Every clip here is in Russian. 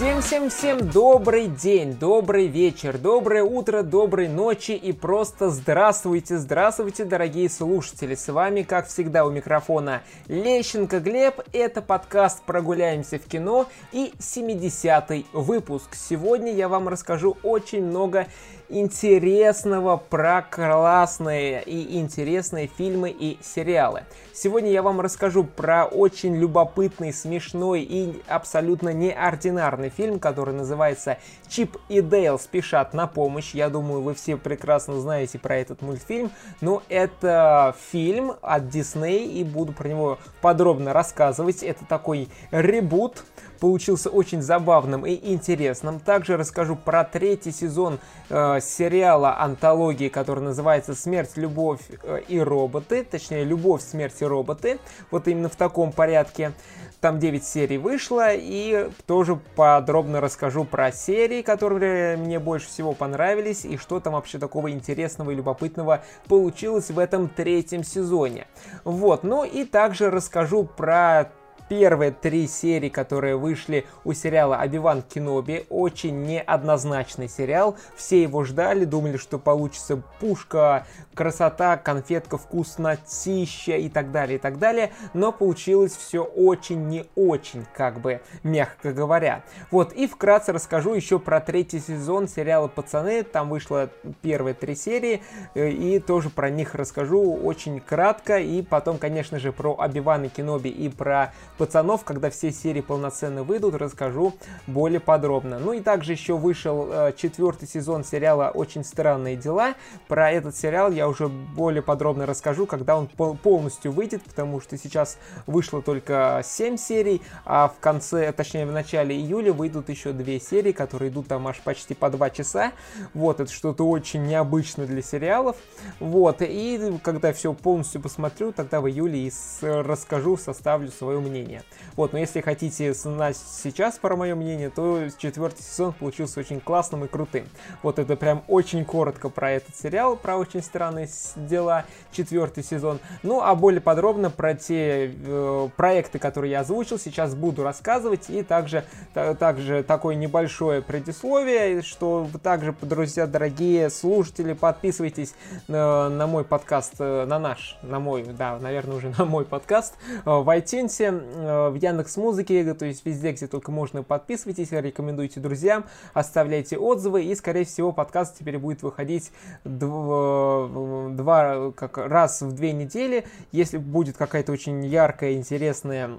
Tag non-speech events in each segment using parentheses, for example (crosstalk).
Всем-всем-всем добрый день, добрый вечер, доброе утро, доброй ночи и просто здравствуйте, здравствуйте, дорогие слушатели. С вами, как всегда, у микрофона Лещенко Глеб. Это подкаст «Прогуляемся в кино» и 70-й выпуск. Сегодня я вам расскажу очень много интересного про классные и интересные фильмы и сериалы. Сегодня я вам расскажу про очень любопытный, смешной и абсолютно неординарный фильм, который называется «Чип и Дейл спешат на помощь». Я думаю, вы все прекрасно знаете про этот мультфильм, но это фильм от Disney и буду про него подробно рассказывать. Это такой ребут, получился очень забавным и интересным. Также расскажу про третий сезон э, сериала антологии, который называется «Смерть, любовь э, и роботы», точнее «Любовь, смерть и роботы», вот именно в таком порядке. Там 9 серий вышло, и тоже подробно расскажу про серии, которые мне больше всего понравились, и что там вообще такого интересного и любопытного получилось в этом третьем сезоне. Вот, ну и также расскажу про первые три серии, которые вышли у сериала «Обиван Кеноби», очень неоднозначный сериал. Все его ждали, думали, что получится пушка, красота, конфетка, вкуснотища и так далее, и так далее. Но получилось все очень не очень, как бы, мягко говоря. Вот, и вкратце расскажу еще про третий сезон сериала «Пацаны». Там вышло первые три серии, э, и тоже про них расскажу очень кратко. И потом, конечно же, про Обивана Кеноби и про пацанов, когда все серии полноценно выйдут, расскажу более подробно. Ну и также еще вышел э, четвертый сезон сериала «Очень странные дела». Про этот сериал я уже более подробно расскажу, когда он пол- полностью выйдет, потому что сейчас вышло только 7 серий, а в конце, точнее в начале июля выйдут еще две серии, которые идут там аж почти по 2 часа. Вот, это что-то очень необычно для сериалов. Вот, и когда все полностью посмотрю, тогда в июле и расскажу, составлю свое мнение мнение. Вот, но если хотите знать сейчас про мое мнение, то четвертый сезон получился очень классным и крутым. Вот это прям очень коротко про этот сериал, про очень странные дела, четвертый сезон. Ну, а более подробно про те э, проекты, которые я озвучил, сейчас буду рассказывать. И также, та, также такое небольшое предисловие, что также, друзья, дорогие слушатели, подписывайтесь на, на мой подкаст, э, на наш, на мой, да, наверное, уже (laughs) на мой подкаст э, в iTunes в Яндекс Музыке, то есть везде, где только можно, подписывайтесь, рекомендуйте друзьям, оставляйте отзывы, и, скорее всего, подкаст теперь будет выходить два, два как раз в две недели. Если будет какая-то очень яркая, интересная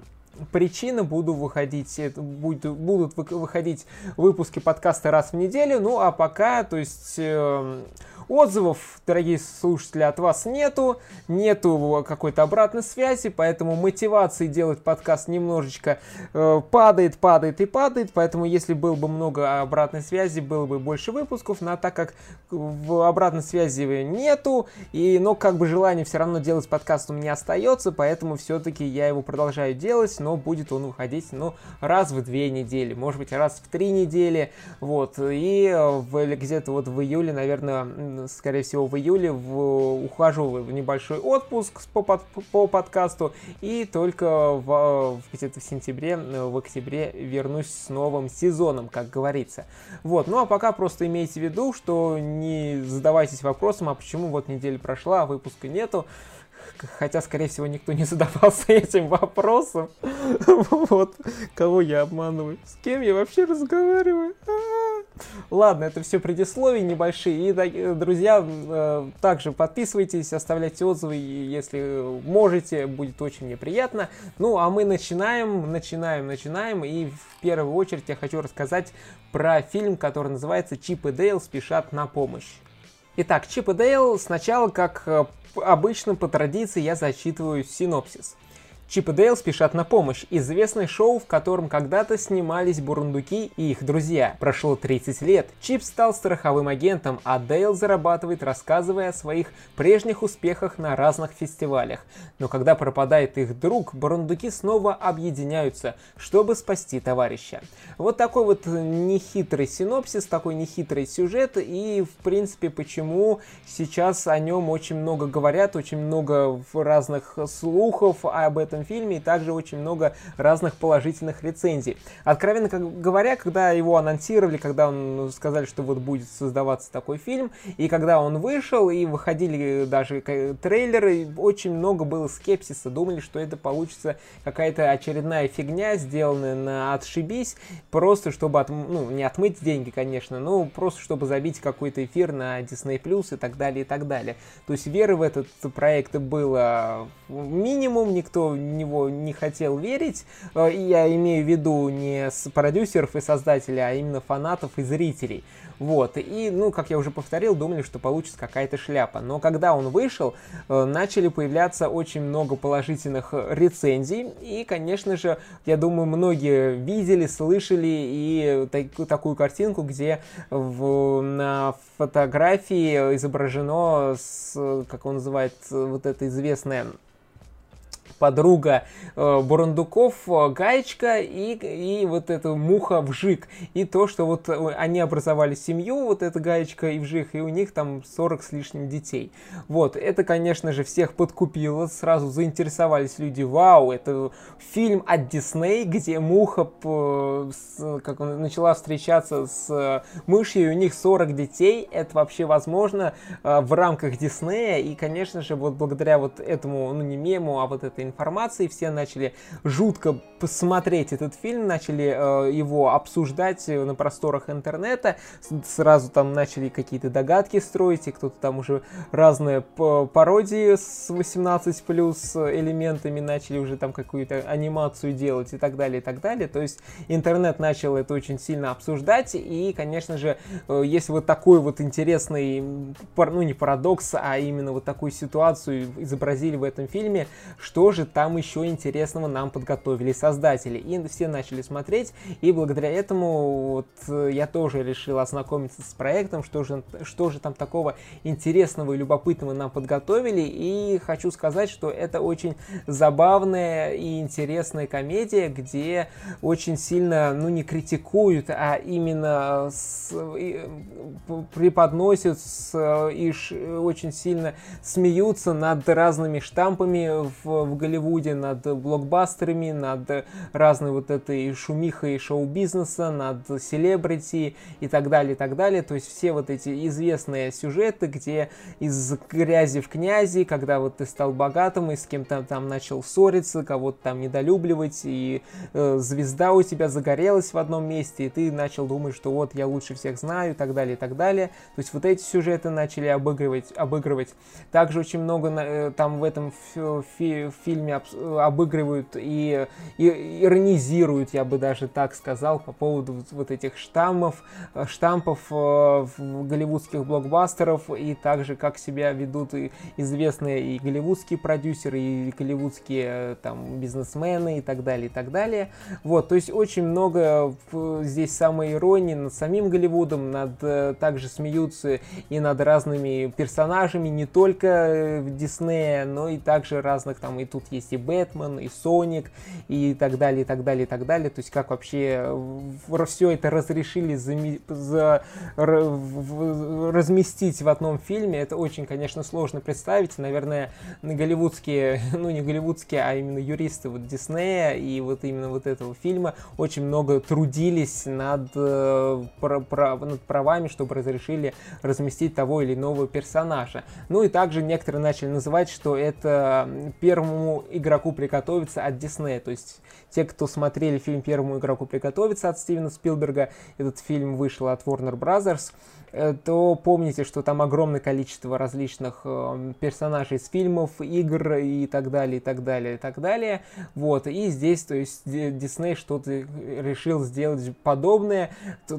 причина, буду выходить, будет, будут выходить выпуски подкаста раз в неделю, ну а пока, то есть э, Отзывов, дорогие слушатели, от вас нету, нету какой-то обратной связи, поэтому мотивации делать подкаст немножечко э, падает, падает и падает, поэтому если было бы много обратной связи, было бы больше выпусков, но так как в обратной связи нету, и, но как бы желание все равно делать подкаст у меня остается, поэтому все-таки я его продолжаю делать, но будет он выходить, ну, раз в две недели, может быть, раз в три недели, вот, и в, где-то вот в июле, наверное, скорее всего, в июле в, ухожу в небольшой отпуск по, под, по подкасту, и только в, где-то в сентябре, в октябре вернусь с новым сезоном, как говорится. Вот, ну а пока просто имейте в виду, что не задавайтесь вопросом, а почему вот неделя прошла, а выпуска нету. Хотя, скорее всего, никто не (laughs) задавался этим вопросом. (laughs) Вот, кого я обманываю? С кем я вообще разговариваю? Ладно, это все предисловия небольшие. И, друзья, э, также подписывайтесь, оставляйте отзывы, если можете, будет очень мне приятно. Ну, а мы начинаем, начинаем, начинаем. И в первую очередь я хочу рассказать про фильм, который называется «Чип и Дейл спешат на помощь». Итак, Чип и Дейл сначала, как э, обычно, по традиции, я зачитываю синопсис. Чип и Дейл спешат на помощь. Известное шоу, в котором когда-то снимались бурундуки и их друзья. Прошло 30 лет. Чип стал страховым агентом, а Дейл зарабатывает, рассказывая о своих прежних успехах на разных фестивалях. Но когда пропадает их друг, бурундуки снова объединяются, чтобы спасти товарища. Вот такой вот нехитрый синопсис, такой нехитрый сюжет, и в принципе почему сейчас о нем очень много говорят, очень много разных слухов об этом этом фильме, и также очень много разных положительных рецензий. Откровенно говоря, когда его анонсировали, когда он ну, сказали, что вот будет создаваться такой фильм, и когда он вышел, и выходили даже трейлеры, очень много было скепсиса, думали, что это получится какая-то очередная фигня, сделанная на отшибись, просто чтобы, от, ну, не отмыть деньги, конечно, но просто чтобы забить какой-то эфир на Disney Plus и так далее, и так далее. То есть веры в этот проект было минимум, никто него не хотел верить. Э, я имею в виду не с продюсеров и создателей, а именно фанатов и зрителей. Вот, и, ну, как я уже повторил, думали, что получится какая-то шляпа. Но когда он вышел, э, начали появляться очень много положительных рецензий, и, конечно же, я думаю, многие видели, слышали и так, такую картинку, где в, на фотографии изображено, с, как он называет, вот это известное подруга э, Бурундуков, э, Гаечка и, и вот эта муха Вжик. И то, что вот э, они образовали семью, вот эта Гаечка и Вжик, и у них там 40 с лишним детей. Вот, это, конечно же, всех подкупило, сразу заинтересовались люди, вау, это фильм от Дисней, где муха как он, начала встречаться с мышью, и у них 40 детей, это вообще возможно в рамках Диснея, и, конечно же, вот благодаря вот этому, ну не мему, а вот этой информации, все начали жутко посмотреть этот фильм, начали э, его обсуждать на просторах интернета, сразу там начали какие-то догадки строить, и кто-то там уже разные пародии с 18 плюс элементами начали уже там какую-то анимацию делать и так далее, и так далее. То есть интернет начал это очень сильно обсуждать, и, конечно же, э, если вот такой вот интересный, ну не парадокс, а именно вот такую ситуацию изобразили в этом фильме, что же там еще интересного нам подготовили создатели. И все начали смотреть, и благодаря этому вот э, я тоже решил ознакомиться с проектом, что же, что же там такого интересного и любопытного нам подготовили. И хочу сказать, что это очень забавная и интересная комедия, где очень сильно, ну не критикуют, а именно с, и, преподносят с, и ш, очень сильно смеются над разными штампами в, в Голливуде Голливуде, над блокбастерами, над разной вот этой шумихой шоу-бизнеса, над селебрити и так далее, и так далее. То есть все вот эти известные сюжеты, где из грязи в князи, когда вот ты стал богатым и с кем-то там начал ссориться, кого-то там недолюбливать, и э, звезда у тебя загорелась в одном месте, и ты начал думать, что вот я лучше всех знаю, и так далее, и так далее. То есть вот эти сюжеты начали обыгрывать, обыгрывать. Также очень много э, там в этом фильме фильме обыгрывают и, и иронизируют, я бы даже так сказал, по поводу вот этих штаммов, э, штампов э, в голливудских блокбастеров и также как себя ведут и известные и голливудские продюсеры, и голливудские э, там бизнесмены и так далее, и так далее. Вот, то есть очень много здесь самой иронии над самим Голливудом, над также смеются и над разными персонажами, не только Диснея, но и также разных там, и тут есть есть и Бэтмен, и Соник, и так далее, и так далее, и так далее. То есть как вообще все это разрешили зами... за... разместить в одном фильме, это очень, конечно, сложно представить. Наверное, голливудские, (laughs) ну не голливудские, а именно юристы вот Диснея и вот именно вот этого фильма очень много трудились над, э, над правами, чтобы разрешили разместить того или иного персонажа. Ну и также некоторые начали называть, что это первому игроку приготовиться от Диснея. То есть те, кто смотрели фильм «Первому игроку приготовиться» от Стивена Спилберга, этот фильм вышел от Warner Brothers, то помните, что там огромное количество различных э, персонажей из фильмов, игр и так далее, и так далее, и так далее. Вот, и здесь, то есть, Дисней что-то решил сделать подобное.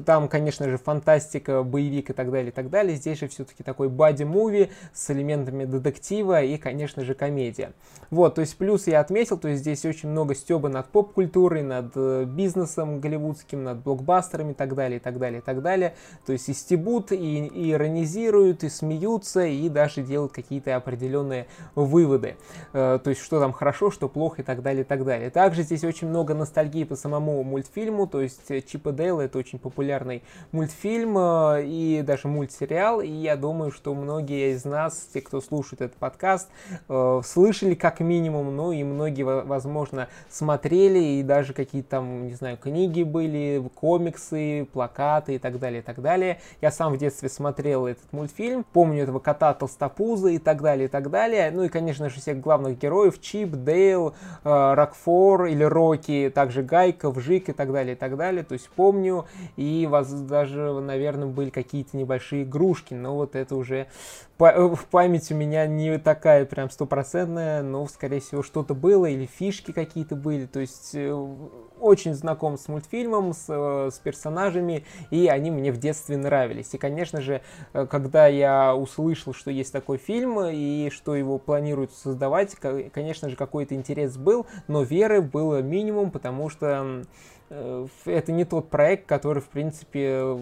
Там, конечно же, фантастика, боевик и так далее, и так далее. Здесь же все-таки такой бади-муви с элементами детектива и, конечно же, комедия. Вот, то есть, плюс я отметил, то есть, здесь очень много стеба над поп-культурой, над э, бизнесом голливудским, над блокбастерами и так далее, и так далее, и так далее. То есть, и стебут берут и, иронизируют, и смеются, и даже делают какие-то определенные выводы. Э, то есть, что там хорошо, что плохо и так далее, и так далее. Также здесь очень много ностальгии по самому мультфильму, то есть Чип и Дейл это очень популярный мультфильм и даже мультсериал, и я думаю, что многие из нас, те, кто слушает этот подкаст, слышали как минимум, ну и многие, возможно, смотрели, и даже какие-то там, не знаю, книги были, комиксы, плакаты и так далее, и так далее. Я сам в детстве смотрел этот мультфильм, помню этого кота Толстопуза и так далее, и так далее. Ну и, конечно же, всех главных героев, Чип, Дейл, э, Рокфор или Рокки, также Гайка, Вжик и так далее, и так далее. То есть помню, и вас даже, наверное, были какие-то небольшие игрушки, но вот это уже в память у меня не такая прям стопроцентная, но, скорее всего, что-то было или фишки какие-то были. То есть э, очень знаком с мультфильмом, с, э, с персонажами, и они мне в детстве нравились. И, конечно же, э, когда я услышал, что есть такой фильм и что его планируют создавать, конечно же, какой-то интерес был, но веры было минимум, потому что это не тот проект, который, в принципе,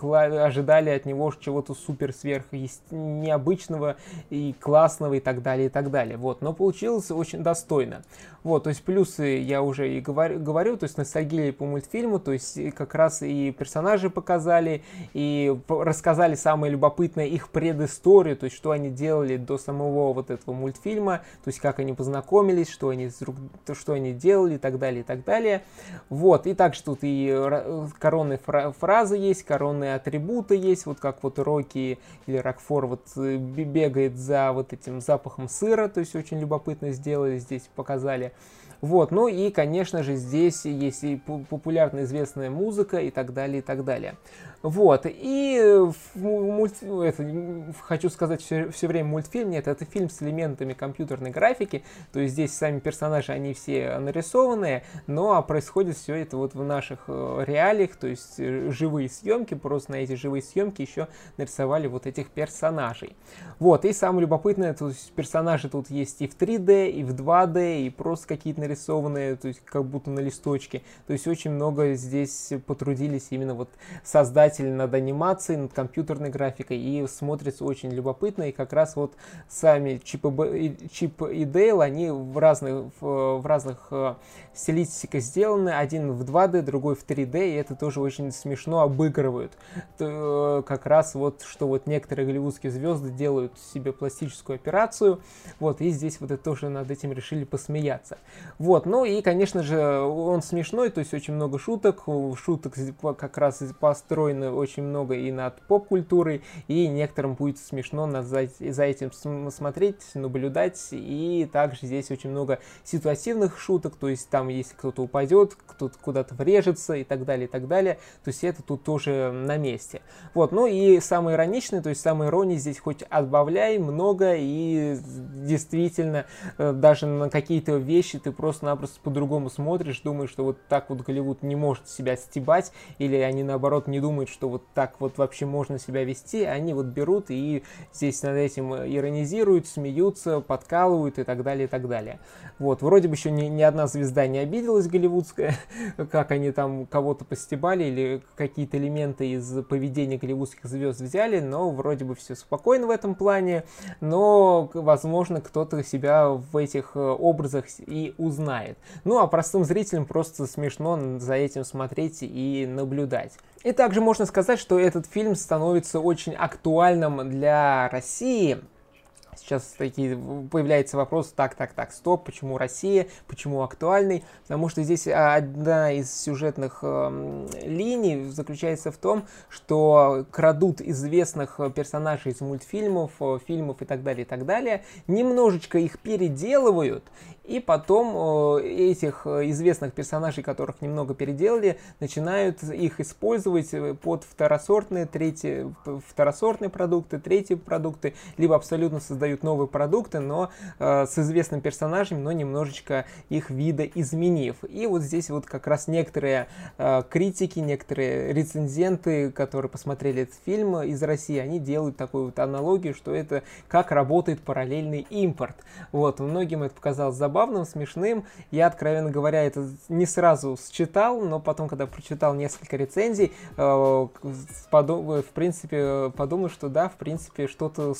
ожидали от него чего-то супер сверх необычного и классного и так далее, и так далее. Вот, но получилось очень достойно. Вот, то есть плюсы я уже и говорю, говорю то есть ностальгия по мультфильму, то есть как раз и персонажи показали, и рассказали самое любопытное их предысторию, то есть что они делали до самого вот этого мультфильма, то есть как они познакомились, что они, что они делали и так далее, и так далее. Вот, и также тут и коронные фразы есть, коронные атрибуты есть, вот как вот Рокки или Рокфор вот э, бегает за вот этим запахом сыра, то есть очень любопытно сделали, здесь показали. Вот, ну и, конечно же, здесь есть и популярная известная музыка и так далее, и так далее. Вот, и мульт... это, хочу сказать все, все время мультфильм, нет, это фильм с элементами компьютерной графики, то есть здесь сами персонажи, они все нарисованные, но происходит все это вот в наших э, реалиях, то есть э, живые съемки, просто на эти живые съемки еще нарисовали вот этих персонажей. Вот, и самое любопытное, то есть персонажи тут есть и в 3D, и в 2D, и просто какие-то нарисованные, то есть как будто на листочке. То есть очень много здесь потрудились именно вот создатели над анимацией, над компьютерной графикой, и смотрится очень любопытно, и как раз вот сами Чип и, Чип и Дейл, они в разных, в, разных э, стилистиках сделаны, один в 2D, другой в 3D, и это тоже очень смешно обыгрывают. То, э, как раз вот, что вот некоторые голливудские звезды делают себе пластическую операцию, вот, и здесь вот это тоже над этим решили посмеяться. Вот, ну и, конечно же, он смешной, то есть очень много шуток, шуток как раз построено очень много и над поп-культурой, и некоторым будет смешно за, за этим смотреть, наблюдать, и также здесь очень много ситуативных шуток, то есть там если кто-то упадет, кто-то куда-то врежется и так далее, и так далее, то есть это тут тоже на месте. Вот, ну и самое ироничное, то есть самая ирония здесь хоть отбавляй много, и действительно э, даже на какие-то вещи ты просто-напросто по-другому смотришь, думаешь, что вот так вот Голливуд не может себя стебать, или они наоборот не думают, что вот так вот вообще можно себя вести, они вот берут и здесь над этим иронизируют, смеются, подкалывают и так далее, и так далее. Вот, вроде бы еще ни, ни одна звезда не обиделась голливудская, (laughs) как они там кого-то постебали или какие-то элементы из поведения голливудских звезд взяли, но вроде бы все спокойно в этом плане, но, возможно, кто-то себя в этих э, образах и узнает. Ну а простым зрителям просто смешно за этим смотреть и наблюдать. И также можно сказать, что этот фильм становится очень актуальным для России, сейчас такие появляется вопрос, так, так, так, стоп, почему Россия, почему актуальный, потому что здесь одна из сюжетных э, линий заключается в том, что крадут известных персонажей из мультфильмов, э, фильмов и так далее, и так далее, немножечко их переделывают, и потом э, этих известных персонажей, которых немного переделали, начинают их использовать э, под второсортные, третьи, второсортные продукты, третьи продукты, либо абсолютно создают новые продукты, но э, с известными персонажами, но немножечко их вида изменив. И вот здесь вот как раз некоторые э, критики, некоторые рецензенты, которые посмотрели этот фильм из России, они делают такую вот аналогию, что это как работает параллельный импорт. Вот, многим это показалось забавным, смешным. Я, откровенно говоря, это не сразу считал, но потом, когда прочитал несколько рецензий, э, в принципе, подумал, что да, в принципе, что-то,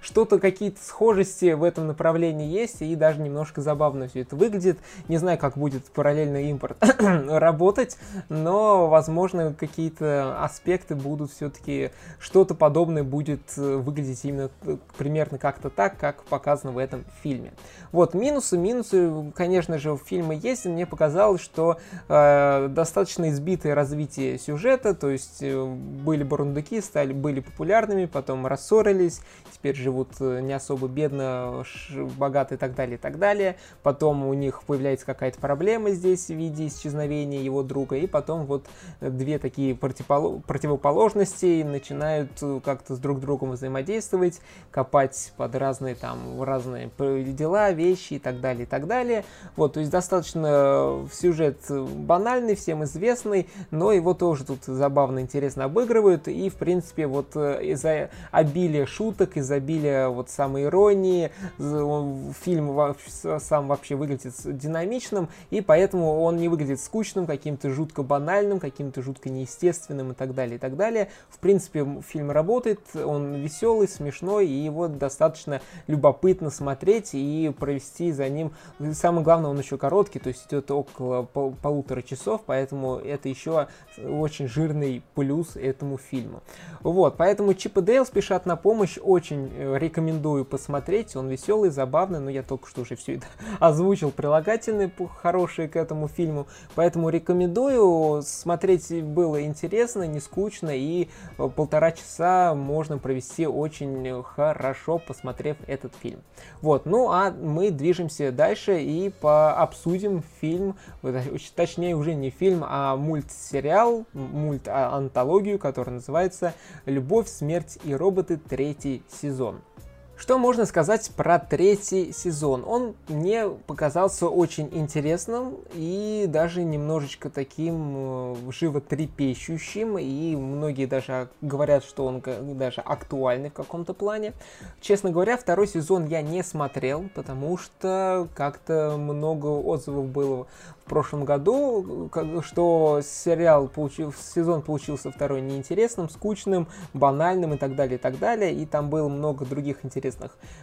что-то какие-то схожести в этом направлении есть, и даже немножко забавно все это выглядит. Не знаю, как будет параллельный импорт (coughs) работать, но, возможно, какие-то аспекты будут все-таки, что-то подобное будет э, выглядеть именно э, примерно как-то так, как показано в этом фильме. Вот, минусы, минусы, конечно же, в фильме есть, мне показалось, что э, достаточно избитое развитие сюжета, то есть э, были бурундуки, стали, были популярными, потом рассорились, теперь живут э, не особо бедно, богато и так далее, и так далее. Потом у них появляется какая-то проблема здесь в виде исчезновения его друга, и потом вот две такие противоположности начинают э, как-то с друг другом взаимодействовать, копать под разные там разные дела, вещи и так далее, и так далее. Вот, то есть достаточно сюжет банальный, всем известный, но его тоже тут забавно, интересно обыгрывают, и, в принципе, вот э, из-за обилия шуток, из-за обилия вот самой иронии, фильм сам вообще выглядит динамичным, и поэтому он не выглядит скучным, каким-то жутко банальным, каким-то жутко неестественным и так далее, и так далее. В принципе, фильм работает, он веселый, смешной, и его достаточно любопытно смотреть и провести за ним. Самое главное, он еще короткий, то есть идет около пол полутора часов, поэтому это еще очень жирный плюс этому фильму. Вот, поэтому Чип и Дейл спешат на помощь, очень э, рекомендую посмотреть, он веселый, забавный, но я только что уже все это (laughs) озвучил, прилагательные хорошие к этому фильму, поэтому рекомендую, смотреть было интересно, не скучно, и э, полтора часа можно провести очень хорошо, посмотрев этот фильм. Вот, ну а мы движемся дальше и по обсудим фильм, точнее уже не фильм, а мультсериал, мульт-антологию, который называется «Любовь, смерть и роботы. Третий сезон». Что можно сказать про третий сезон? Он мне показался очень интересным и даже немножечко таким э, животрепещущим, и многие даже говорят, что он даже актуальный в каком-то плане. Честно говоря, второй сезон я не смотрел, потому что как-то много отзывов было в прошлом году, что сериал получил, сезон получился второй неинтересным, скучным, банальным и так далее, и так далее. И там было много других интересных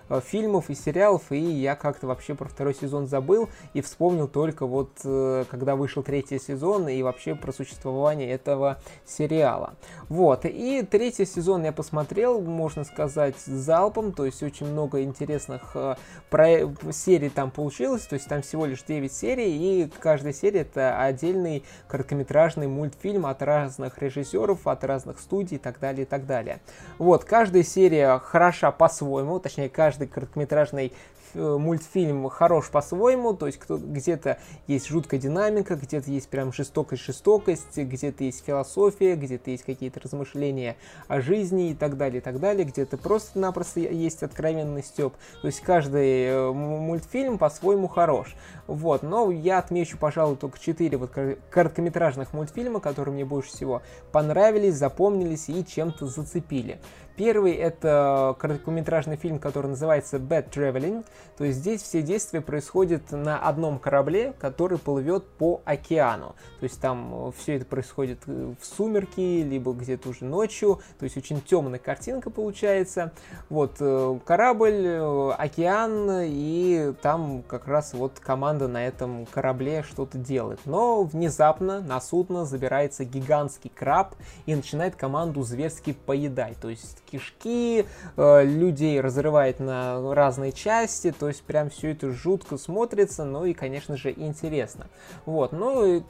э, фильмов и сериалов, и я как-то вообще про второй сезон забыл и вспомнил только вот, э, когда вышел третий сезон и вообще про существование этого сериала. Вот, и третий сезон я посмотрел, можно сказать, залпом, то есть очень много интересных э, про... серий там получилось, то есть там всего лишь 9 серий, и каждая серия это отдельный короткометражный мультфильм от разных режиссеров, от разных студий и так далее, и так далее. Вот, каждая серия хороша по-своему, точнее, каждый короткометражный Э, мультфильм хорош по-своему, то есть где-то есть жуткая динамика, где-то есть прям жестокость-жестокость, где-то есть философия, где-то есть какие-то размышления о жизни и так далее, и так далее, где-то просто-напросто есть откровенный степ. То есть каждый э, мультфильм по-своему хорош. Вот, но я отмечу, пожалуй, только 4 вот короткометражных мультфильма, которые мне больше всего понравились, запомнились и чем-то зацепили. Первый это короткометражный фильм, который называется Bad Traveling. То есть здесь все действия происходят на одном корабле, который плывет по океану. То есть там э, все это происходит э, в сумерки, либо где-то уже ночью. То есть очень темная картинка получается. Вот э, корабль, океан, и там как раз вот команда на этом корабле что-то делает. Но внезапно на судно забирается гигантский краб и начинает команду зверски поедать. То есть кишки, э, людей разрывает на разные части, то есть прям все это жутко смотрится, ну и, конечно же, интересно. Вот, ну и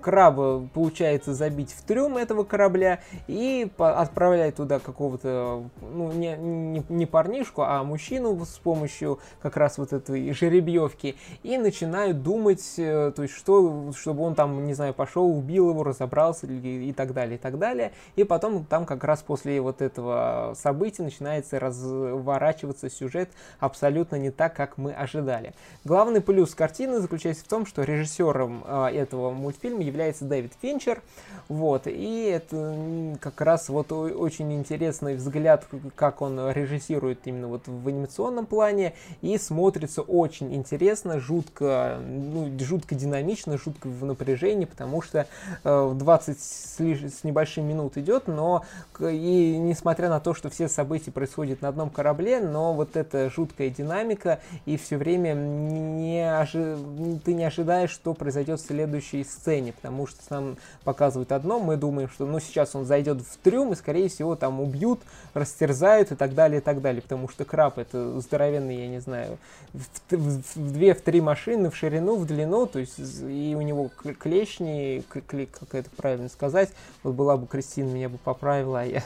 краба получается забить в трюм этого корабля и отправлять туда какого-то, ну, не, не, не парнишку, а мужчину с помощью как раз вот этой жеребьевки и начинают думать, э, то есть что, чтобы он там, не знаю, пошел, убил его, разобрался и так далее, и так далее. И потом там как раз после вот этого этого события начинается разворачиваться сюжет абсолютно не так, как мы ожидали. Главный плюс картины заключается в том, что режиссером э, этого мультфильма является Дэвид Финчер, вот, и это как раз вот очень интересный взгляд, как он режиссирует именно вот в анимационном плане, и смотрится очень интересно, жутко, ну, жутко динамично, жутко в напряжении, потому что э, 20 с, с небольшим минут идет, но и несмотря на то, что все события происходят на одном корабле, но вот эта жуткая динамика, и все время не ожи... ты не ожидаешь, что произойдет в следующей сцене, потому что нам показывают одно, мы думаем, что ну сейчас он зайдет в трюм, и скорее всего там убьют, растерзают и так далее, и так далее, потому что краб это здоровенный, я не знаю, в, в, в две, в три машины, в ширину, в длину, то есть и у него клешни, как это правильно сказать, вот была бы Кристина, меня бы поправила, а я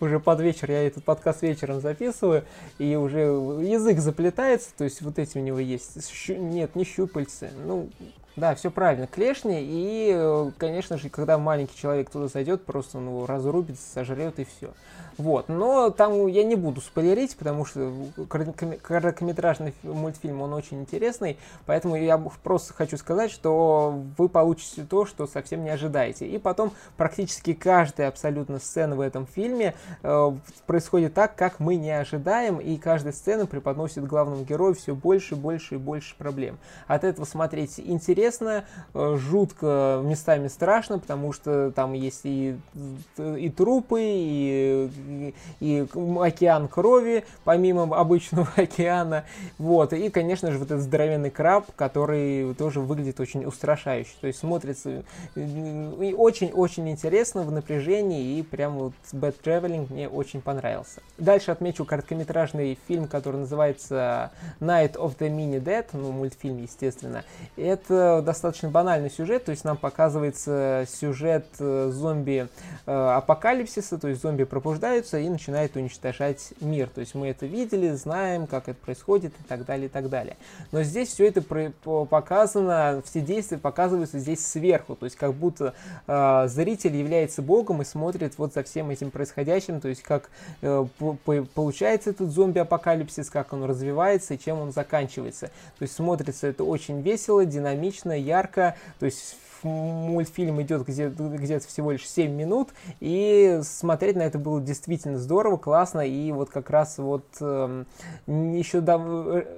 уже под вечер, я этот подкаст вечером записываю, и уже язык заплетается, то есть вот эти у него есть, щу, нет, не щупальцы, ну, да, все правильно, клешни, и, конечно же, когда маленький человек туда зайдет, просто он его разрубит, сожрет и все. Вот, но там я не буду спойлерить, потому что короткометражный мультфильм, он очень интересный, поэтому я просто хочу сказать, что вы получите то, что совсем не ожидаете. И потом практически каждая абсолютно сцена в этом фильме э, происходит так, как мы не ожидаем, и каждая сцена преподносит главному герою все больше, больше и больше проблем. От этого смотреть интересно, э, жутко, местами страшно, потому что там есть и, и трупы, и и, океан крови, помимо обычного (laughs) океана, вот, и, конечно же, вот этот здоровенный краб, который тоже выглядит очень устрашающе, то есть смотрится очень-очень интересно в напряжении, и прям вот Bad Traveling мне очень понравился. Дальше отмечу короткометражный фильм, который называется Night of the Mini Dead, ну, мультфильм, естественно. Это достаточно банальный сюжет, то есть нам показывается сюжет э, зомби-апокалипсиса, э, то есть зомби пробуждаются, пробуждаются и начинают уничтожать мир. То есть мы это видели, знаем, как это происходит и так далее, и так далее. Но здесь все это показано, все действия показываются здесь сверху, то есть как будто э, зритель является богом и смотрит вот за всем этим происходящим, то есть как э, получается этот зомби-апокалипсис, как он развивается и чем он заканчивается. То есть смотрится это очень весело, динамично, ярко, то есть мультфильм идет где-то где всего лишь 7 минут, и смотреть на это было действительно здорово, классно, и вот как раз вот э, еще да,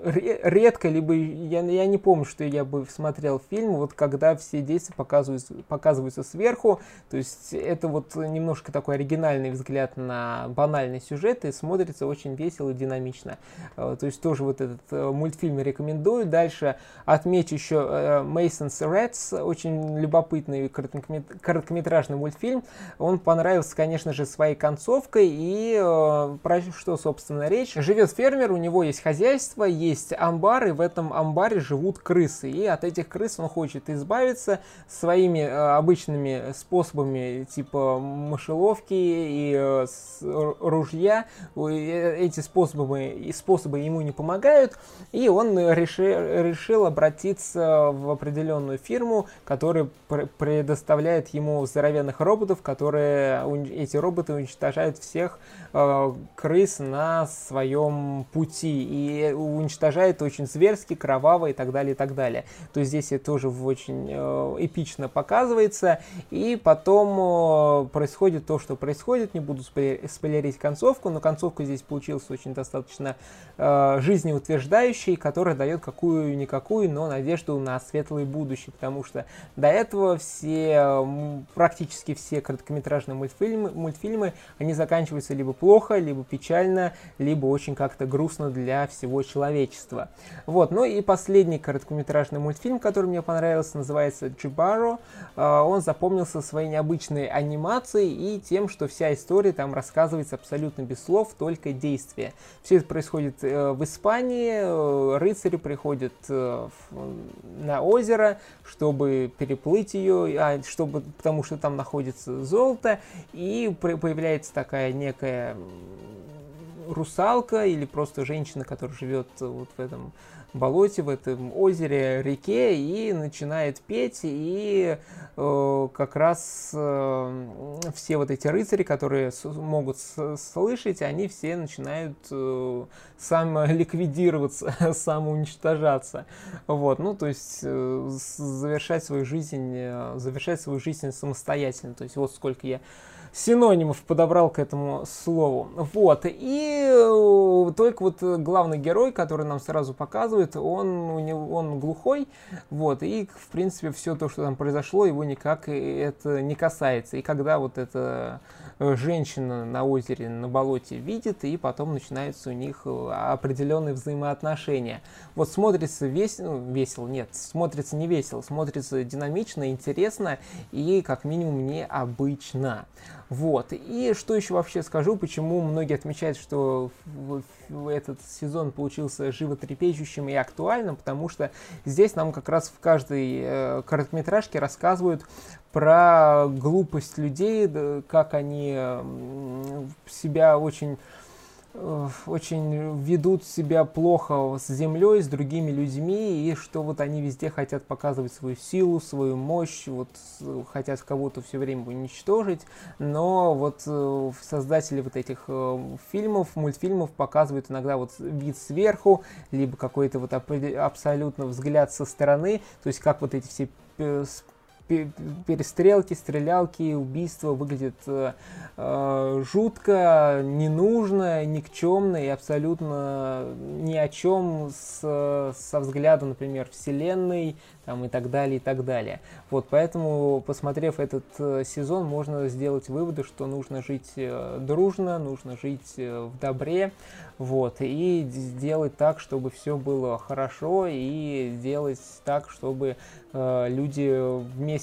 редко, либо я, я не помню, что я бы смотрел фильм, вот когда все действия показываются, показываются сверху, то есть это вот немножко такой оригинальный взгляд на банальный сюжет, и смотрится очень весело и динамично. Э, то есть тоже вот этот э, мультфильм рекомендую. Дальше отмечу еще э, Mason's Rats, очень любопытный короткометражный мультфильм. Он понравился, конечно же, своей концовкой. И э, про что, собственно, речь? Живет фермер, у него есть хозяйство, есть амбар, и в этом амбаре живут крысы. И от этих крыс он хочет избавиться своими э, обычными способами, типа мышеловки и э, ружья. Э, эти способы, способы ему не помогают. И он реши, решил обратиться в определенную фирму, предоставляет ему здоровенных роботов, которые эти роботы уничтожают всех э, крыс на своем пути. И уничтожает очень зверски, кроваво и так далее, и так далее. То есть здесь это тоже очень э, эпично показывается, и потом э, происходит то, что происходит, не буду спойлерить концовку, но концовка здесь получилась очень достаточно э, жизнеутверждающей, которая дает какую-никакую, но надежду на светлое будущее, потому что до этого все, практически все короткометражные мультфильмы, мультфильмы, они заканчиваются либо плохо, либо печально, либо очень как-то грустно для всего человечества. Вот, ну и последний короткометражный мультфильм, который мне понравился, называется Джибаро. А, он запомнился своей необычной анимацией и тем, что вся история там рассказывается абсолютно без слов, только действия. Все это происходит э, в Испании, э, рыцари приходят э, на озеро, чтобы переплыть плыть ее, а, чтобы, потому что там находится золото, и появляется такая некая русалка или просто женщина, которая живет вот в этом болоте, в этом озере, реке и начинает петь, и э, как раз э, все вот эти рыцари, которые могут слышать, они все начинают э, самоликвидироваться, (laughs) самоуничтожаться. Вот, ну, то есть э, завершать свою жизнь, э, завершать свою жизнь самостоятельно. То есть вот сколько я синонимов подобрал к этому слову. Вот, и э, только вот главный герой, который нам сразу показывает, он, у него, он глухой, вот, и, в принципе, все то, что там произошло, его никак это не касается. И когда вот эта женщина на озере, на болоте видит, и потом начинаются у них э, определенные взаимоотношения. Вот смотрится весело, ну, весело, нет, смотрится не весело, смотрится динамично, интересно и, как минимум, необычно. Вот. И что еще вообще скажу, почему многие отмечают, что этот сезон получился животрепещущим и актуальным, потому что здесь нам как раз в каждой э, короткометражке рассказывают про глупость людей, как они себя очень очень ведут себя плохо с землей, с другими людьми, и что вот они везде хотят показывать свою силу, свою мощь, вот хотят кого-то все время уничтожить, но вот э, создатели вот этих э, фильмов, мультфильмов показывают иногда вот вид сверху, либо какой-то вот абсолютно взгляд со стороны, то есть как вот эти все перестрелки, стрелялки, убийства выглядят э, э, жутко, ненужно, никчемно и абсолютно ни о чем с, со взгляда, например, вселенной там, и так далее, и так далее. Вот, поэтому, посмотрев этот э, сезон, можно сделать выводы, что нужно жить э, дружно, нужно жить в добре, вот, и сделать так, чтобы все было хорошо, и делать так, чтобы э, люди вместе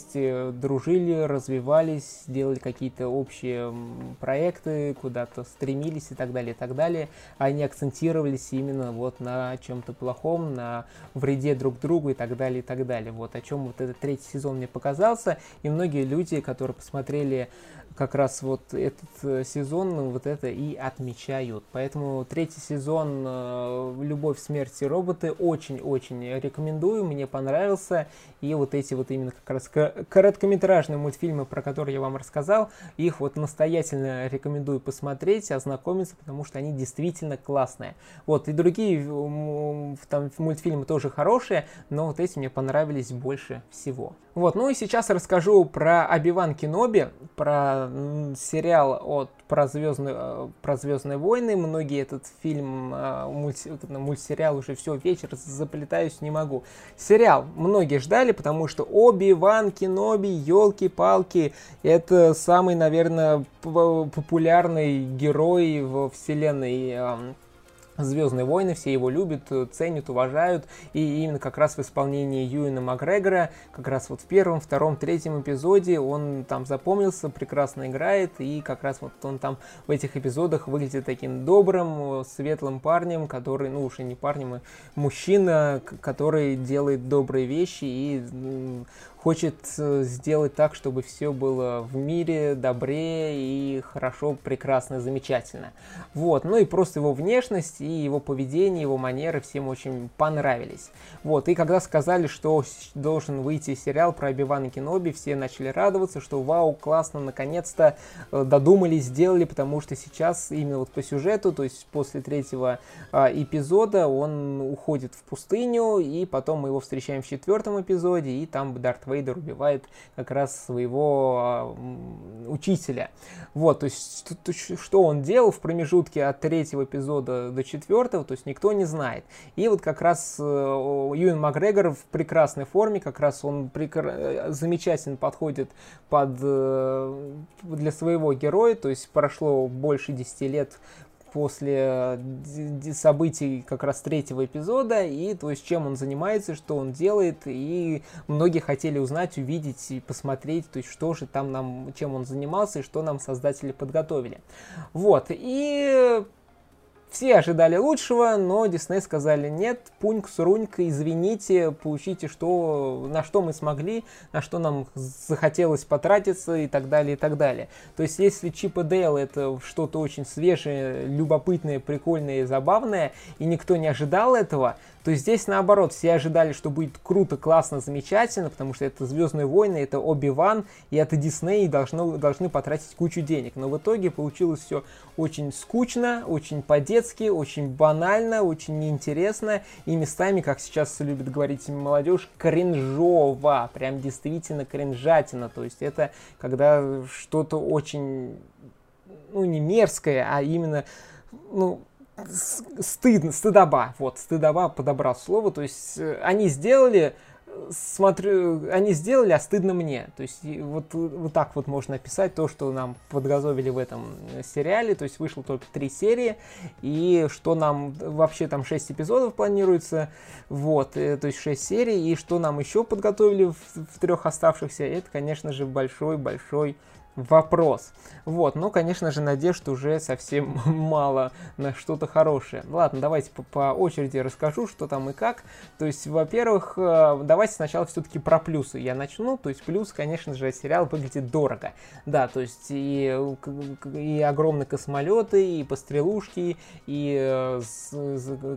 дружили, развивались, делали какие-то общие проекты, куда-то стремились и так далее, и так далее, не акцентировались именно вот на чем-то плохом, на вреде друг другу и так далее, и так далее. Вот о чем вот этот третий сезон мне показался, и многие люди, которые посмотрели как раз вот этот э, сезон вот это и отмечают. Поэтому третий сезон э, «Любовь, смерть и роботы» очень-очень рекомендую, мне понравился. И вот эти вот именно как раз короткометражные мультфильмы, про которые я вам рассказал, их вот настоятельно рекомендую посмотреть, ознакомиться, потому что они действительно классные. Вот, и другие там мультфильмы тоже хорошие, но вот эти мне понравились больше всего. Вот, ну и сейчас расскажу про Оби-Ван Кеноби, про сериал от про звездные, э, про звездные войны. Многие этот фильм, э, мульти, мультсериал уже все, вечер заплетаюсь, не могу. Сериал многие ждали, потому что Оби-Ван Кеноби, елки-палки, это самый, наверное, популярный герой в вселенной Звездные войны, все его любят, ценят, уважают, и именно как раз в исполнении Юина Макгрегора, как раз вот в первом, втором, третьем эпизоде он там запомнился, прекрасно играет, и как раз вот он там в этих эпизодах выглядит таким добрым, светлым парнем, который, ну уж и не парнем, а мужчина, который делает добрые вещи и хочет э, сделать так, чтобы все было в мире добрее и хорошо, прекрасно, замечательно. Вот, ну и просто его внешность и его поведение, его манеры всем очень понравились. Вот, и когда сказали, что должен выйти сериал про Оби-Вана Кеноби, все начали радоваться, что вау, классно, наконец-то э, додумались, сделали, потому что сейчас именно вот по сюжету, то есть после третьего а, эпизода он уходит в пустыню, и потом мы его встречаем в четвертом эпизоде, и там Дарт Вейдер убивает как раз своего учителя. Вот, то есть что, он делал в промежутке от третьего эпизода до четвертого, то есть никто не знает. И вот как раз э, Юэн Макгрегор в прекрасной форме, как раз он прекр... Э, замечательно подходит под, э, для своего героя, то есть прошло больше 10 лет после э, событий как раз третьего эпизода, и то есть чем он занимается, что он делает, и многие хотели узнать, увидеть и посмотреть, то есть что же там нам, чем он занимался и что нам создатели подготовили. Вот, и все ожидали лучшего, но Дисней сказали, нет, пуньк, суруньк, извините, получите, что, на что мы смогли, на что нам захотелось потратиться и так далее, и так далее. То есть, если Чип и Дейл это что-то очень свежее, любопытное, прикольное и забавное, и никто не ожидал этого, то здесь наоборот, все ожидали, что будет круто, классно, замечательно, потому что это Звездные войны, это Оби-Ван, и это Дисней, и должны, должны потратить кучу денег. Но в итоге получилось все очень скучно, очень по-детски, очень банально, очень неинтересно, и местами, как сейчас любит говорить молодежь, кринжово, прям действительно кринжатина. То есть это когда что-то очень, ну не мерзкое, а именно, ну, стыдно, стыдоба, вот, стыдоба подобрал слово, то есть э, они сделали, смотрю, они сделали, а стыдно мне. То есть вот, вот так вот можно описать то, что нам подготовили в этом сериале. То есть вышло только три серии, и что нам вообще там шесть эпизодов планируется, вот, э, то есть шесть серий, и что нам еще подготовили в, в трех оставшихся, это, конечно же, большой-большой вопрос. Вот, ну, конечно же, надежд уже совсем (laughs) мало на что-то хорошее. Ладно, давайте по, по очереди расскажу, что там и как. То есть, во-первых, э, давайте сначала все-таки про плюсы я начну. То есть, плюс, конечно же, сериал выглядит дорого. Да, то есть, и, и огромные космолеты, и пострелушки, и, э,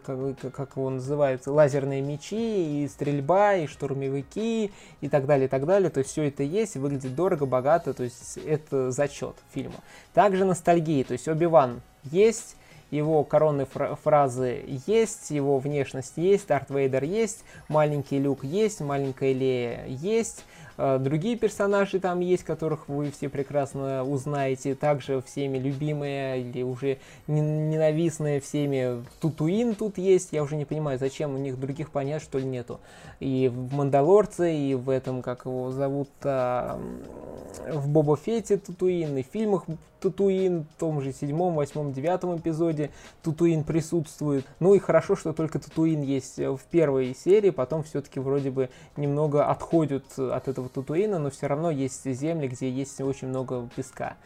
как, как его называют, лазерные мечи, и стрельба, и штурмовики, и так далее, и так далее. То есть, все это есть, выглядит дорого, богато, то есть, это зачет фильма. Также ностальгии, то есть Оби-Ван есть, его коронные фра- фразы есть, его внешность есть, Дарт Вейдер есть, маленький Люк есть, маленькая Лея есть, другие персонажи там есть, которых вы все прекрасно узнаете, также всеми любимые или уже ненавистные всеми Тутуин тут есть, я уже не понимаю, зачем у них других понять, что ли, нету. И в Мандалорце, и в этом, как его зовут, в Боба Фете Татуин, и в фильмах Татуин, в том же седьмом, восьмом, девятом эпизоде Татуин присутствует. Ну и хорошо, что только Татуин есть в первой серии, потом все-таки вроде бы немного отходят от этого Татуина, но все равно есть земли, где есть очень много песка.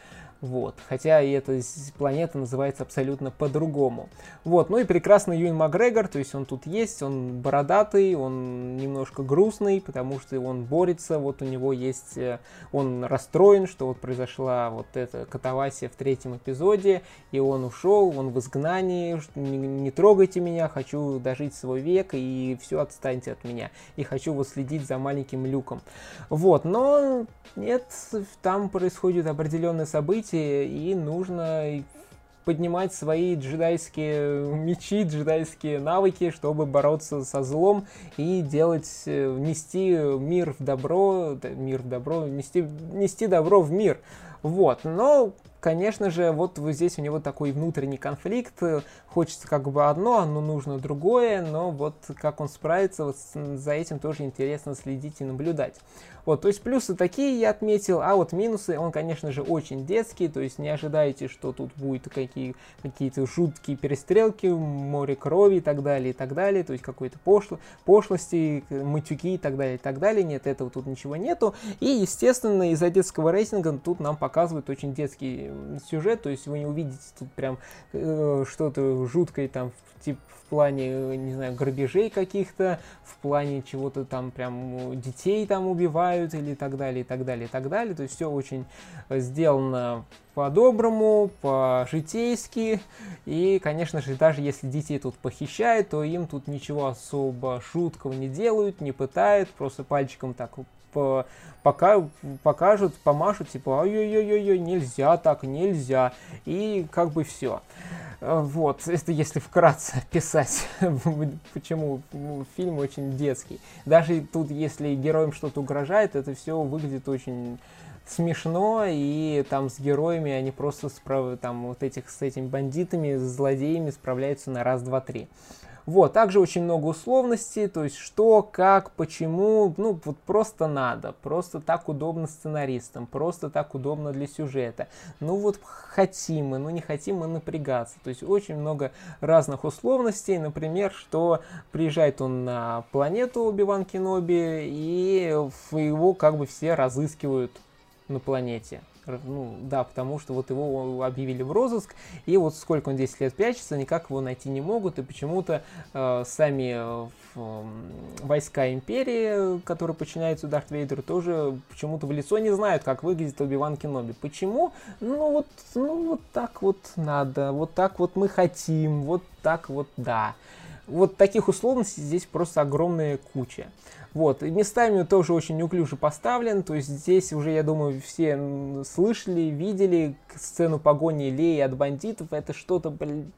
Вот. Хотя и эта планета называется абсолютно по-другому. Вот. Ну и прекрасный Юин Макгрегор, то есть он тут есть, он бородатый, он немножко грустный, потому что он борется, вот у него есть, э, он расстроен, что вот произошла вот эта катавасия в третьем эпизоде, и он ушел, он в изгнании, не, трогайте меня, хочу дожить свой век, и все, отстаньте от меня, и хочу вот следить за маленьким люком. Вот, но нет, там происходят определенные события, развитии, и нужно поднимать свои джедайские мечи, джедайские навыки, чтобы бороться со злом и делать, э, нести мир в добро, мир в добро, нести, нести добро в мир. Вот, но конечно же, вот здесь у него такой внутренний конфликт. Хочется как бы одно, но нужно другое, но вот как он справится, вот за этим тоже интересно следить и наблюдать. Вот, то есть плюсы такие я отметил, а вот минусы, он, конечно же, очень детский, то есть не ожидайте, что тут будет какие, какие-то жуткие перестрелки, море крови и так далее, и так далее, то есть какой-то пошло, пошлости, матюки и так далее, и так далее. Нет, этого тут ничего нету. И, естественно, из-за детского рейтинга тут нам показывают очень детский сюжет, то есть вы не увидите тут прям э, что-то жуткое там типа в плане, э, не знаю, грабежей каких-то, в плане чего-то там прям детей там убивают или так далее, и так далее, и так далее. То есть все очень сделано по-доброму, по-житейски. И, конечно же, даже если детей тут похищают, то им тут ничего особо шуткого не делают, не пытают, просто пальчиком так пока, покажут, помашут, типа, ой-ой-ой-ой, нельзя так, нельзя, и как бы все. Вот, это если вкратце (laughs) писать, (laughs) почему фильм очень детский. Даже тут, если героям что-то угрожает, это все выглядит очень смешно, и там с героями они просто справ... там вот этих с этими бандитами, с злодеями справляются на раз, два, три. Вот, также очень много условностей, то есть что, как, почему, ну вот просто надо, просто так удобно сценаристам, просто так удобно для сюжета. Ну вот хотим мы, ну не хотим мы напрягаться, то есть очень много разных условностей, например, что приезжает он на планету Оби-Ван Кеноби, и его как бы все разыскивают на планете Ну, да, потому что вот его объявили в розыск, и вот сколько он 10 лет прячется, никак его найти не могут, и почему-то э, сами э, войска Империи, которые подчиняются Дарт Вейдеру, тоже почему-то в лицо не знают, как выглядит Оби-Ван Кеноби. Почему? Ну вот, ну вот так вот надо, вот так вот мы хотим, вот так вот да. Вот таких условностей здесь просто огромная куча. Вот, и местами тоже очень неуклюже поставлен, то есть здесь уже, я думаю, все слышали, видели сцену погони Леи от бандитов, это что-то,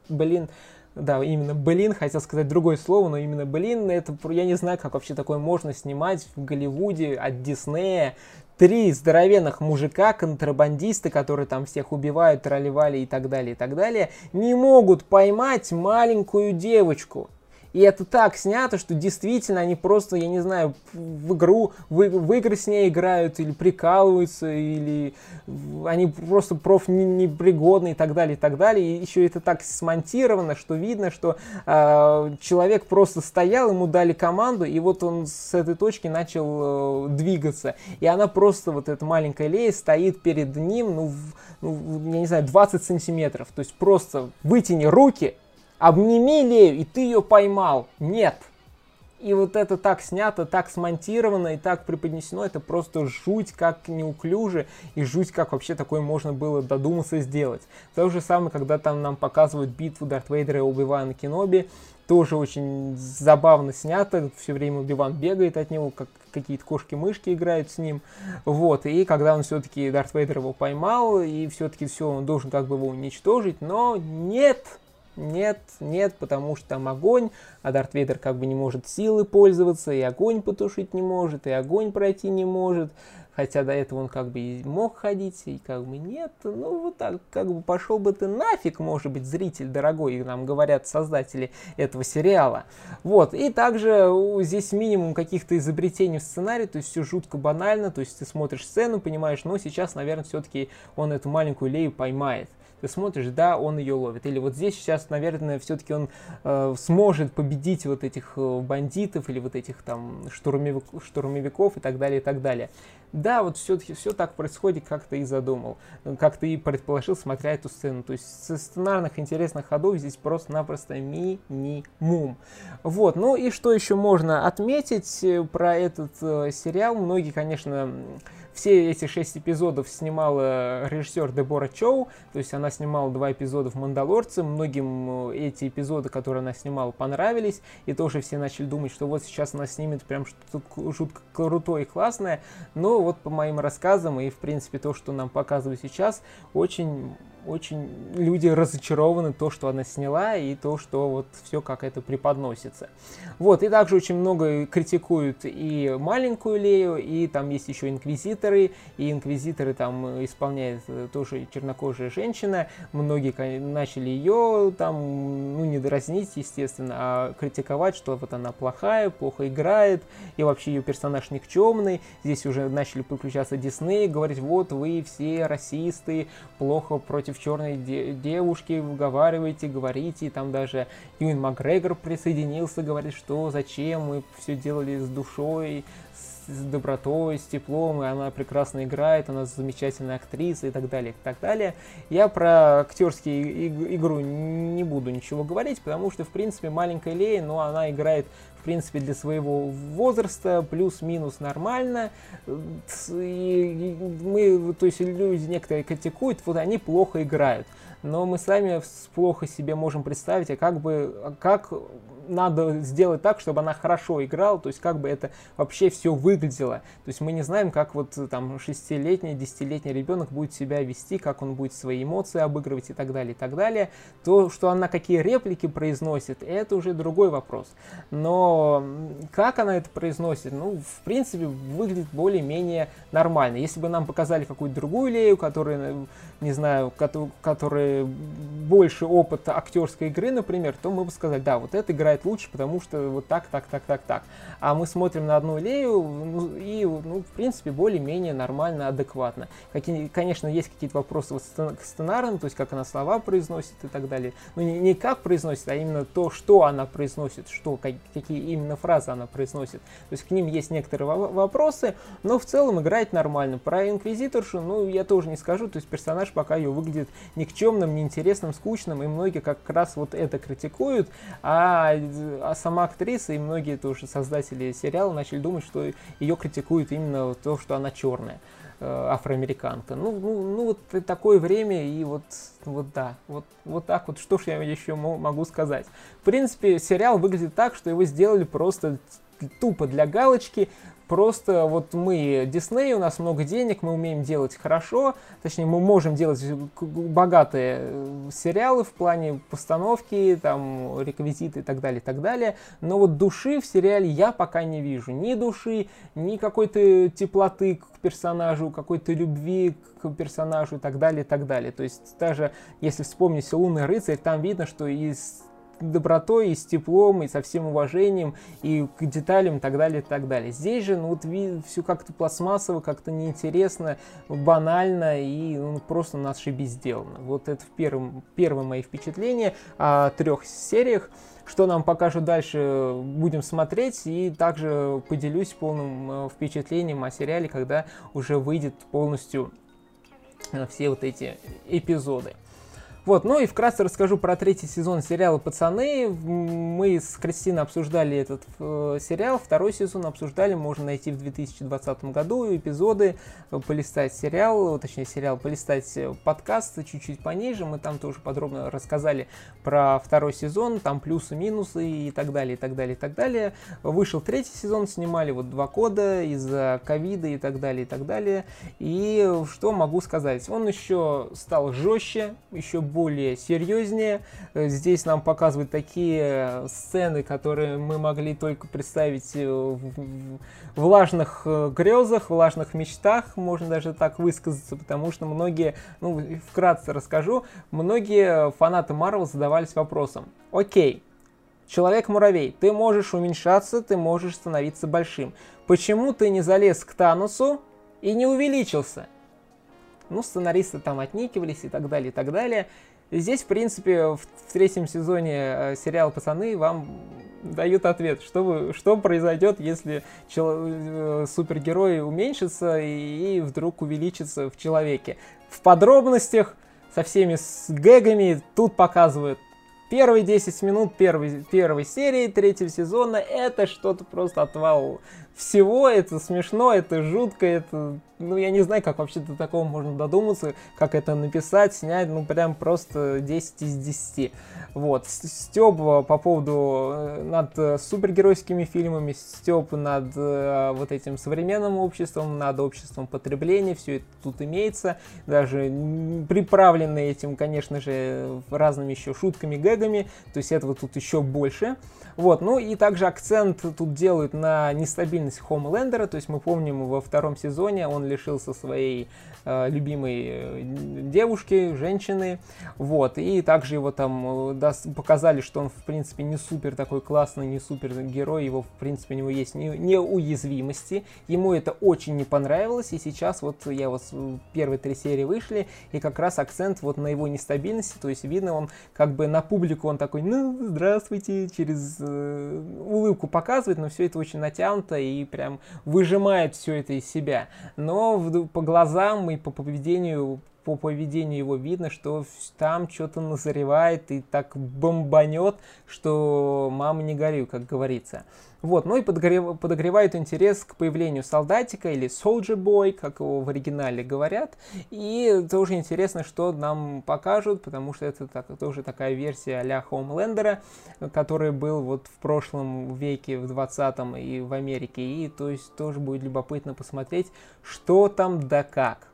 блин, да, именно блин, хотел сказать другое слово, но именно блин, это, я не знаю, как вообще такое можно снимать в Голливуде от Диснея, три здоровенных мужика, контрабандисты, которые там всех убивают, тролливали и так далее, и так далее, не могут поймать маленькую девочку. И это так снято, что действительно они просто, я не знаю, в игру, в, в игры с ней играют, или прикалываются, или они просто проф непригодны и так далее, и так далее. И еще это так смонтировано, что видно, что э, человек просто стоял, ему дали команду, и вот он с этой точки начал э, двигаться. И она просто, вот эта маленькая Лея, стоит перед ним, ну, в, ну, я не знаю, 20 сантиметров. То есть просто вытяни руки, обними Лею, и ты ее поймал. Нет. И вот это так снято, так смонтировано и так преподнесено, это просто жуть как неуклюже и жуть как вообще такое можно было додуматься сделать. То же самое, когда там нам показывают битву Дарт Вейдера и Оби-Вана Кеноби, тоже очень забавно снято, все время Убиван бегает от него, как какие-то кошки-мышки играют с ним, вот, и когда он все-таки, Дарт Вейдер его поймал, и все-таки все, он должен как бы его уничтожить, но нет, нет, нет, потому что там огонь, а Дарт Вейдер как бы не может силы пользоваться, и огонь потушить не может, и огонь пройти не может. Хотя до этого он как бы и мог ходить, и как бы нет. Ну, вот так, как бы пошел бы ты нафиг, может быть, зритель дорогой, нам говорят создатели этого сериала. Вот, и также здесь минимум каких-то изобретений в сценарии, то есть все жутко банально, то есть ты смотришь сцену, понимаешь, ну, сейчас, наверное, все-таки он эту маленькую Лею поймает ты смотришь, да, он ее ловит. Или вот здесь сейчас, наверное, все-таки он э, сможет победить вот этих э, бандитов или вот этих там штурмовик, штурмовиков и так далее, и так далее. Да, вот все-таки все так происходит, как ты и задумал, как ты и предположил, смотря эту сцену. То есть со сценарных интересных ходов здесь просто-напросто минимум. Вот, ну и что еще можно отметить э, про этот э, сериал? Многие, конечно, все эти шесть эпизодов снимала режиссер Дебора Чоу, то есть она снимала два эпизода в «Мандалорце», многим э, эти эпизоды, которые она снимала, понравились, и тоже все начали думать, что вот сейчас она снимет прям что-то жутко крутое и классное, но вот по моим рассказам и, в принципе, то, что нам показывают сейчас, очень очень люди разочарованы то, что она сняла, и то, что вот все как это преподносится. Вот, и также очень много критикуют и маленькую Лею, и там есть еще инквизиторы, и инквизиторы там исполняет э, тоже чернокожая женщина, многие начали ее там, ну, не дразнить, естественно, а критиковать, что вот она плохая, плохо играет, и вообще ее персонаж никчемный, здесь уже начали подключаться Дисней, говорить, вот вы все расисты, плохо против против черной де- девушки, уговариваете, говорите, и там даже Юин Макгрегор присоединился, говорит, что зачем мы все делали с душой, с добротой, с теплом, и она прекрасно играет, она замечательная актриса и так далее, и так далее. Я про актерскую игру не буду ничего говорить, потому что, в принципе, маленькая Лея, но она играет в принципе, для своего возраста, плюс-минус нормально. И мы, то есть люди некоторые критикуют, вот они плохо играют. Но мы сами плохо себе можем представить, а как бы, как надо сделать так, чтобы она хорошо играла, то есть как бы это вообще все выглядело. То есть мы не знаем, как вот там шестилетний, десятилетний ребенок будет себя вести, как он будет свои эмоции обыгрывать и так далее, и так далее. То, что она какие реплики произносит, это уже другой вопрос. Но как она это произносит, ну, в принципе, выглядит более-менее нормально. Если бы нам показали какую-то другую Лею, которая, не знаю, которая больше опыта актерской игры, например, то мы бы сказали, да, вот это играет играет лучше, потому что вот так, так, так, так, так. А мы смотрим на одну Лею, ну, и, ну, в принципе, более-менее нормально, адекватно. Какие, конечно, есть какие-то вопросы вот к сценарным, то есть как она слова произносит и так далее. Ну, не, не как произносит, а именно то, что она произносит, что, как, какие именно фразы она произносит. То есть к ним есть некоторые вопросы, но в целом играет нормально. Про Инквизиторшу, ну, я тоже не скажу, то есть персонаж пока ее выглядит никчемным, неинтересным, скучным, и многие как раз вот это критикуют, а, а сама актриса и многие тоже создатели сериала начали думать, что ее критикуют именно то, что она черная э, афроамериканка. Ну, ну, ну вот такое время, и вот, вот да, вот, вот так вот, что ж я еще могу сказать. В принципе, сериал выглядит так, что его сделали просто тупо для галочки, Просто вот мы Дисней, у нас много денег, мы умеем делать хорошо, точнее мы можем делать богатые э, сериалы в плане постановки, там реквизиты и так далее, и так далее. Но вот души в сериале я пока не вижу. Ни души, ни какой-то теплоты к персонажу, какой-то любви к персонажу и так далее, и так далее. То есть даже если вспомнить «Лунный рыцарь», там видно, что из добротой, и с теплом, и со всем уважением, и к деталям, и так далее, и так далее. Здесь же, ну, вот все как-то пластмассово, как-то неинтересно, банально, и ну, просто на ошибись сделано. Вот это в первом, первое мои впечатления о трех сериях. Что нам покажут дальше, будем смотреть, и также поделюсь полным э, впечатлением о сериале, когда уже выйдет полностью э, все вот эти эпизоды. Вот, ну и вкратце расскажу про третий сезон сериала «Пацаны». Мы с Кристиной обсуждали этот э, сериал, второй сезон обсуждали, можно найти в 2020 году эпизоды, э, полистать сериал, точнее сериал, полистать э, подкаст чуть-чуть пониже. Мы там тоже подробно рассказали про второй сезон, там плюсы, минусы и так далее, и так далее, и так далее. Вышел третий сезон, снимали вот два года из-за ковида и так далее, и так далее. И что могу сказать? Он еще стал жестче, еще более серьезнее. Э, здесь нам показывают такие сцены, которые мы могли только представить э, в влажных э, грезах, влажных мечтах, можно даже так высказаться, потому что многие, ну, вкратце расскажу, многие фанаты Марвел задавались вопросом, окей, Человек-муравей, ты можешь уменьшаться, ты можешь становиться большим. Почему ты не залез к Танусу и не увеличился? Ну, сценаристы там отникивались и так далее, и так далее. Здесь, в принципе, в, в третьем сезоне э, сериала «Пацаны» вам дают ответ, что, вы, что произойдет, если чел, э, супергерой уменьшится и, и вдруг увеличится в человеке. В подробностях, со всеми с гэгами, тут показывают Первые 10 минут первой, первой серии третьего сезона это что-то просто отвал всего, это смешно, это жутко, это ну, я не знаю, как вообще до такого можно додуматься, как это написать, снять, ну, прям просто 10 из 10. Вот, Стёб по поводу э, над э, супергеройскими фильмами, Стёб над э, вот этим современным обществом, над обществом потребления, все это тут имеется, даже приправлены этим, конечно же, разными еще шутками, гэгами, то есть этого тут еще больше. Вот, ну и также акцент тут делают на нестабильность Хомлендера, то есть мы помним во втором сезоне он лишился своей любимой э, девушки, женщины, вот, и также его там э, показали, что он, в принципе, не супер такой классный, не супер герой, его, в принципе, у него есть не, неуязвимости, ему это очень не понравилось, и сейчас вот я вот первые три серии вышли, и как раз акцент вот на его нестабильности, то есть видно, он как бы на публику он такой, ну, здравствуйте, через э, улыбку показывает, но все это очень натянуто и прям выжимает все это из себя, но в, по глазам и по поведению по поведению его видно, что там что-то назревает и так бомбанет, что мама не горю, как говорится. Вот, ну и подогрев, подогревает интерес к появлению солдатика или soldier boy, как его в оригинале говорят. И тоже интересно, что нам покажут, потому что это так, тоже такая версия а-ля Хоумлендера, который был вот в прошлом веке, в 20-м и в Америке. И то есть тоже будет любопытно посмотреть, что там да как.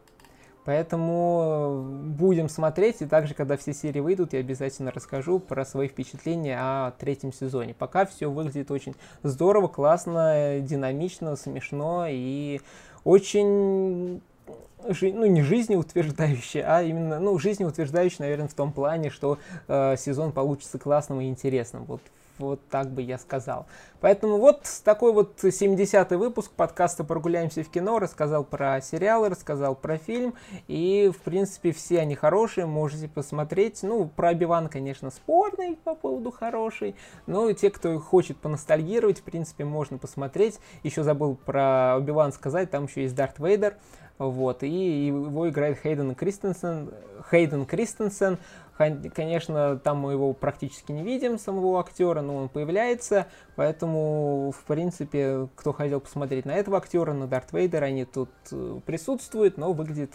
Поэтому будем смотреть, и также, когда все серии выйдут, я обязательно расскажу про свои впечатления о третьем сезоне. Пока все выглядит очень здорово, классно, динамично, смешно и очень ну, не жизнеутверждающее, а именно, ну, жизнеутверждающее, наверное, в том плане, что э, сезон получится классным и интересным. Вот вот так бы я сказал. Поэтому вот такой вот 70-й выпуск подкаста «Прогуляемся в кино». Рассказал про сериалы, рассказал про фильм. И, в принципе, все они хорошие, можете посмотреть. Ну, про Обиван, конечно, спорный по поводу хороший. Но те, кто хочет поностальгировать, в принципе, можно посмотреть. Еще забыл про Обиван сказать, там еще есть Дарт Вейдер. Вот, и его играет Хейден Кристенсен. Хейден Кристенсен. Конечно, там мы его практически не видим, самого актера, но он появляется, поэтому, в принципе, кто хотел посмотреть на этого актера, на Дарт Вейдера, они тут э, присутствуют, но выглядит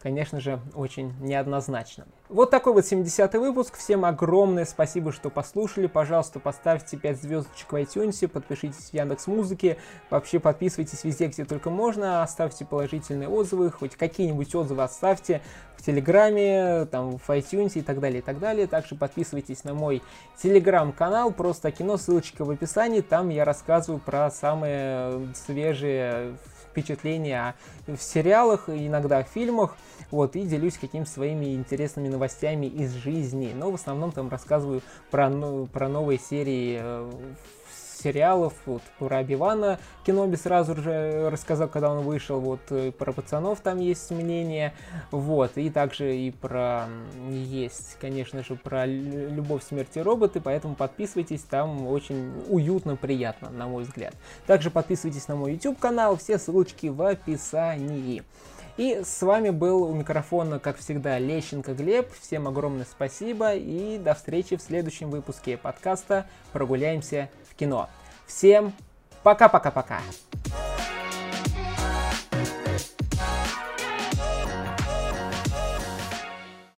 конечно же, очень неоднозначно. Вот такой вот 70-й выпуск. Всем огромное спасибо, что послушали. Пожалуйста, поставьте 5 звездочек в iTunes, подпишитесь в Яндекс Музыке, вообще подписывайтесь везде, где только можно, оставьте положительные отзывы, хоть какие-нибудь отзывы оставьте в Телеграме, там, в iTunes и так далее, и так далее. Также подписывайтесь на мой Телеграм-канал, просто кино, ссылочка в описании, там я рассказываю про самые свежие впечатления в сериалах, иногда в фильмах, вот, и делюсь какими-то своими интересными новостями из жизни. Но в основном там рассказываю про, ну, про новые серии э, сериалов, вот про Обивана Киноби сразу же рассказал, когда он вышел, вот э, про пацанов там есть мнение, вот, и также и про, есть, конечно же, про Любовь, смерть и роботы, поэтому подписывайтесь, там очень уютно, приятно, на мой взгляд. Также подписывайтесь на мой YouTube канал, все ссылочки в описании. И с вами был у микрофона, как всегда, Лещенко Глеб. Всем огромное спасибо и до встречи в следующем выпуске подкаста «Прогуляемся кино. Всем пока-пока-пока!